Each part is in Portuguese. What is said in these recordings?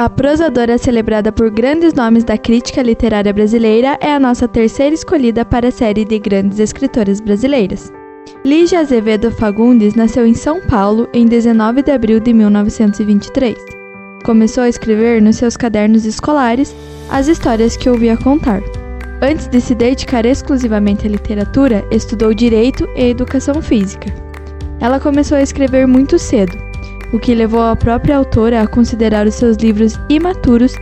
A prosadora celebrada por grandes nomes da crítica literária brasileira é a nossa terceira escolhida para a série de grandes escritoras brasileiras. Lígia Azevedo Fagundes nasceu em São Paulo em 19 de abril de 1923. Começou a escrever nos seus cadernos escolares as histórias que ouvia contar. Antes de se dedicar exclusivamente à literatura, estudou direito e educação física. Ela começou a escrever muito cedo, o que levou a própria autora a considerar os seus livros imaturos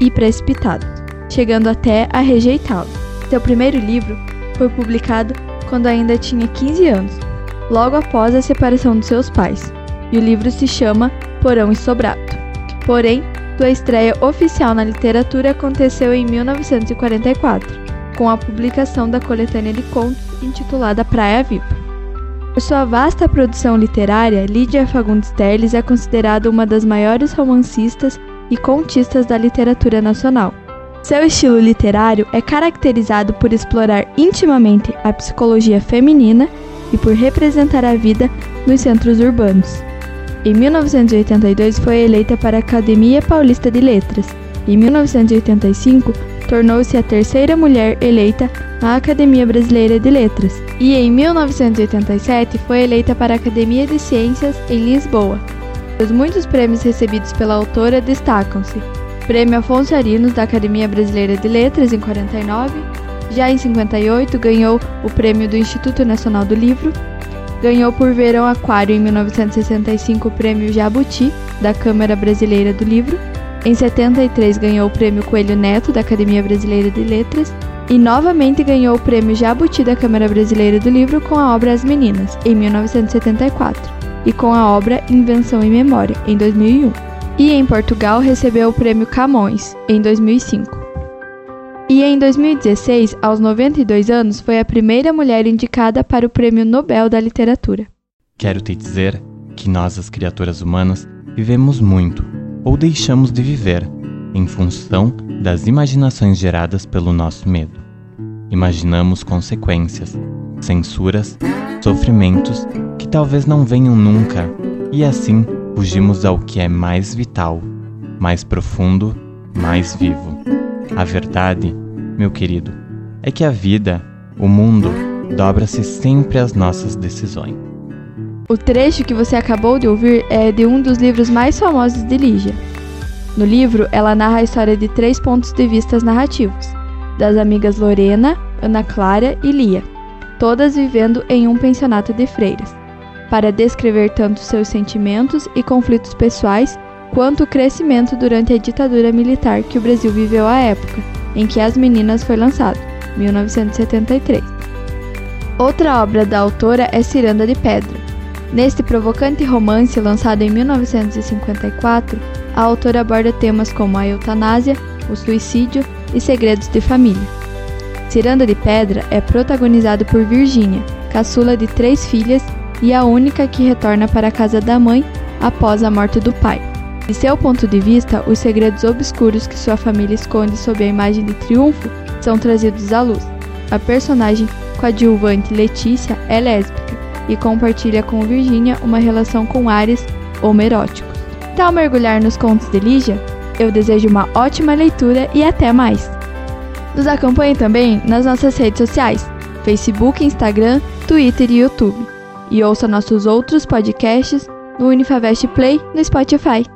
e precipitados, chegando até a rejeitá-los. Seu primeiro livro foi publicado quando ainda tinha 15 anos, logo após a separação dos seus pais, e o livro se chama Porão e Sobrato. Porém, sua estreia oficial na literatura aconteceu em 1944, com a publicação da coletânea de contos intitulada Praia Viva. Por sua vasta produção literária, Lídia Fagundes Telles é considerada uma das maiores romancistas e contistas da literatura nacional. Seu estilo literário é caracterizado por explorar intimamente a psicologia feminina e por representar a vida nos centros urbanos. Em 1982 foi eleita para a Academia Paulista de Letras. Em 1985 tornou-se a terceira mulher eleita à Academia Brasileira de Letras e em 1987 foi eleita para a Academia de Ciências em Lisboa. Os muitos prêmios recebidos pela autora destacam-se: Prêmio Afonso Arinos da Academia Brasileira de Letras em 49, já em 58 ganhou o prêmio do Instituto Nacional do Livro, ganhou por Verão Aquário em 1965 o prêmio Jabuti da Câmara Brasileira do Livro em 73 ganhou o prêmio Coelho Neto da Academia Brasileira de Letras e novamente ganhou o prêmio Jabuti da Câmara Brasileira do Livro com a obra As Meninas, em 1974, e com a obra Invenção e Memória, em 2001. E em Portugal recebeu o prêmio Camões, em 2005. E em 2016, aos 92 anos, foi a primeira mulher indicada para o Prêmio Nobel da Literatura. Quero te dizer que nós, as criaturas humanas, vivemos muito ou deixamos de viver em função das imaginações geradas pelo nosso medo. Imaginamos consequências, censuras, sofrimentos que talvez não venham nunca, e assim fugimos ao que é mais vital, mais profundo, mais vivo. A verdade, meu querido, é que a vida, o mundo, dobra-se sempre às nossas decisões. O trecho que você acabou de ouvir é de um dos livros mais famosos de Lígia. No livro, ela narra a história de três pontos de vista narrativos: das amigas Lorena, Ana Clara e Lia, todas vivendo em um pensionato de freiras, para descrever tanto seus sentimentos e conflitos pessoais quanto o crescimento durante a ditadura militar que o Brasil viveu à época em que As Meninas foi lançado, 1973. Outra obra da autora é Ciranda de Pedra, Neste provocante romance lançado em 1954, a autora aborda temas como a eutanásia, o suicídio e segredos de família. Ciranda de Pedra é protagonizado por Virginia, caçula de três filhas e a única que retorna para a casa da mãe após a morte do pai. De seu ponto de vista, os segredos obscuros que sua família esconde sob a imagem de triunfo são trazidos à luz. A personagem coadjuvante Letícia é lésbica e compartilha com Virginia uma relação com ares homeróticos. Tal mergulhar nos contos de Lígia, eu desejo uma ótima leitura e até mais! Nos acompanhe também nas nossas redes sociais, Facebook, Instagram, Twitter e YouTube. E ouça nossos outros podcasts no Unifavest Play no Spotify.